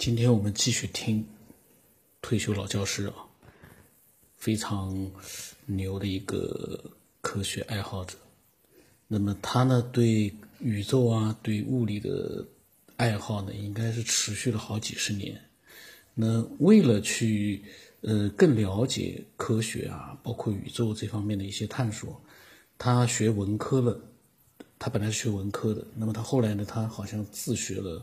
今天我们继续听退休老教师啊，非常牛的一个科学爱好者。那么他呢，对宇宙啊，对物理的爱好呢，应该是持续了好几十年。那为了去呃更了解科学啊，包括宇宙这方面的一些探索，他学文科了。他本来是学文科的，那么他后来呢，他好像自学了，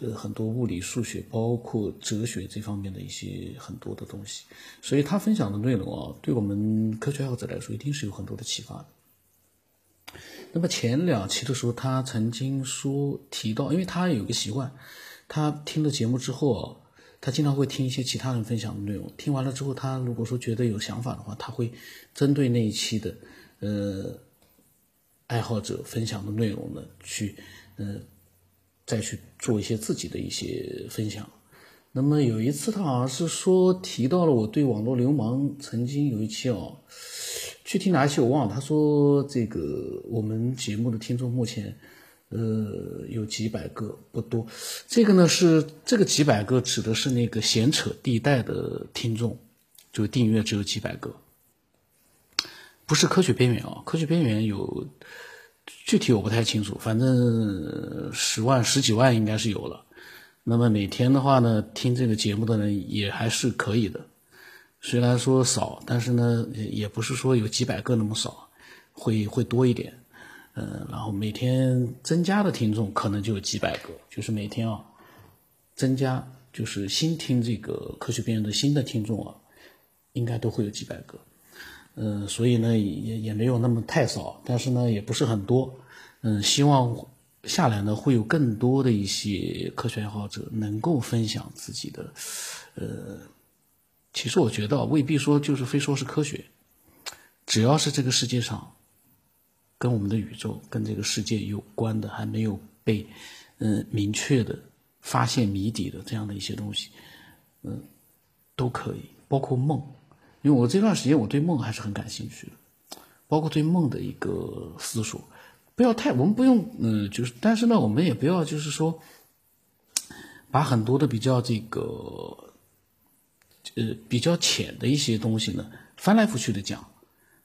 呃，很多物理、数学，包括哲学这方面的一些很多的东西。所以他分享的内容啊，对我们科学爱好者来说，一定是有很多的启发的。那么前两期的时候，他曾经说提到，因为他有个习惯，他听了节目之后啊，他经常会听一些其他人分享的内容。听完了之后，他如果说觉得有想法的话，他会针对那一期的，呃。爱好者分享的内容呢，去，嗯，再去做一些自己的一些分享。那么有一次他好像是说提到了我对网络流氓曾经有一期哦，具体哪一期我忘了。他说这个我们节目的听众目前，呃，有几百个不多。这个呢是这个几百个指的是那个闲扯地带的听众，就订阅只有几百个。不是科学边缘啊，科学边缘有具体我不太清楚，反正十万十几万应该是有了。那么每天的话呢，听这个节目的人也还是可以的，虽然说少，但是呢也不是说有几百个那么少，会会多一点。嗯，然后每天增加的听众可能就有几百个，就是每天啊增加就是新听这个科学边缘的新的听众啊，应该都会有几百个。嗯，所以呢，也也没有那么太少，但是呢，也不是很多。嗯，希望下来呢，会有更多的一些科学爱好者能够分享自己的。呃，其实我觉得未必说就是非说是科学，只要是这个世界上跟我们的宇宙、跟这个世界有关的，还没有被嗯明确的发现谜底的这样的一些东西，嗯，都可以，包括梦。因为我这段时间我对梦还是很感兴趣的，包括对梦的一个思索，不要太，我们不用，嗯，就是，但是呢，我们也不要就是说，把很多的比较这个，呃，比较浅的一些东西呢翻来覆去的讲，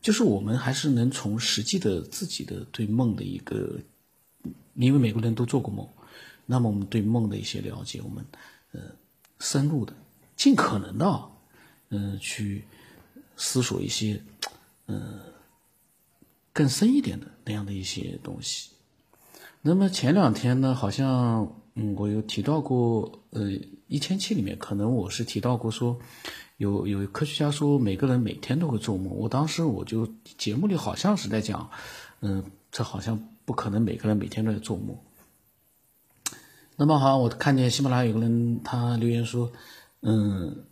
就是我们还是能从实际的自己的对梦的一个，因为每个人都做过梦，那么我们对梦的一些了解，我们呃深入的，尽可能的，嗯，去。思索一些，嗯，更深一点的那样的一些东西。那么前两天呢，好像嗯，我有提到过，呃，一千期里面可能我是提到过说，有有科学家说每个人每天都会做梦。我当时我就节目里好像是在讲，嗯，这好像不可能每个人每天都在做梦。那么好我看见喜马拉雅有个人他留言说，嗯，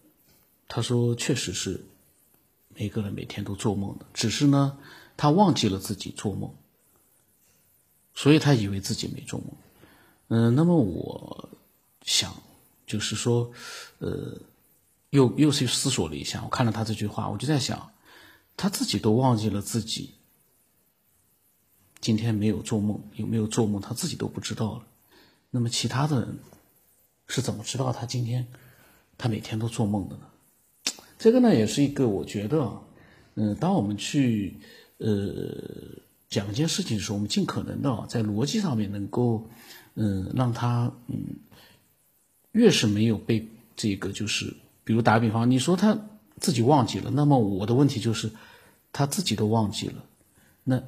他说确实是。每个人每天都做梦的，只是呢，他忘记了自己做梦，所以他以为自己没做梦。嗯，那么我想，就是说，呃，又又去思索了一下，我看了他这句话，我就在想，他自己都忘记了自己今天没有做梦，有没有做梦，他自己都不知道了。那么其他的人是怎么知道他今天他每天都做梦的呢？这个呢，也是一个我觉得，嗯，当我们去呃讲一件事情的时候，我们尽可能的在逻辑上面能够，嗯，让他嗯，越是没有被这个就是，比如打个比方，你说他自己忘记了，那么我的问题就是他自己都忘记了，那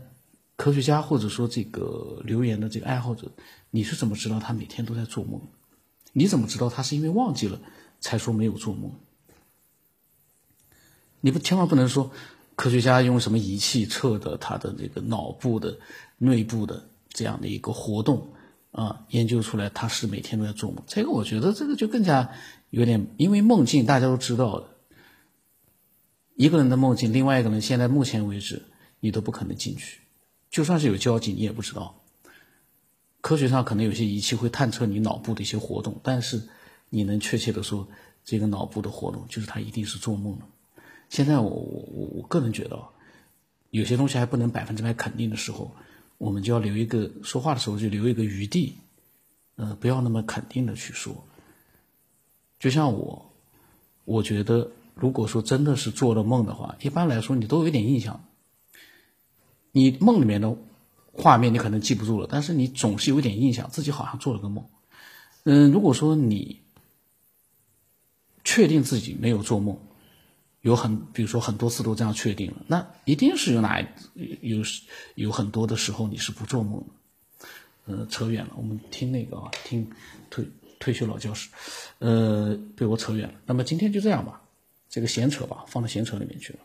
科学家或者说这个留言的这个爱好者，你是怎么知道他每天都在做梦？你怎么知道他是因为忘记了才说没有做梦？你不千万不能说，科学家用什么仪器测的他的这个脑部的内部的这样的一个活动啊，研究出来他是每天都在做梦。这个我觉得这个就更加有点，因为梦境大家都知道的，一个人的梦境，另外一个人现在目前为止你都不可能进去，就算是有交集你也不知道。科学上可能有些仪器会探测你脑部的一些活动，但是你能确切的说这个脑部的活动就是他一定是做梦了。现在我我我个人觉得，有些东西还不能百分之百肯定的时候，我们就要留一个说话的时候就留一个余地，呃，不要那么肯定的去说。就像我，我觉得如果说真的是做了梦的话，一般来说你都有点印象。你梦里面的画面你可能记不住了，但是你总是有点印象，自己好像做了个梦。嗯，如果说你确定自己没有做梦，有很比如说很多次都这样确定了，那一定是有哪有有很多的时候你是不做梦的。呃，扯远了，我们听那个啊，听退退休老教师，呃，被我扯远了。那么今天就这样吧，这个闲扯吧，放到闲扯里面去了。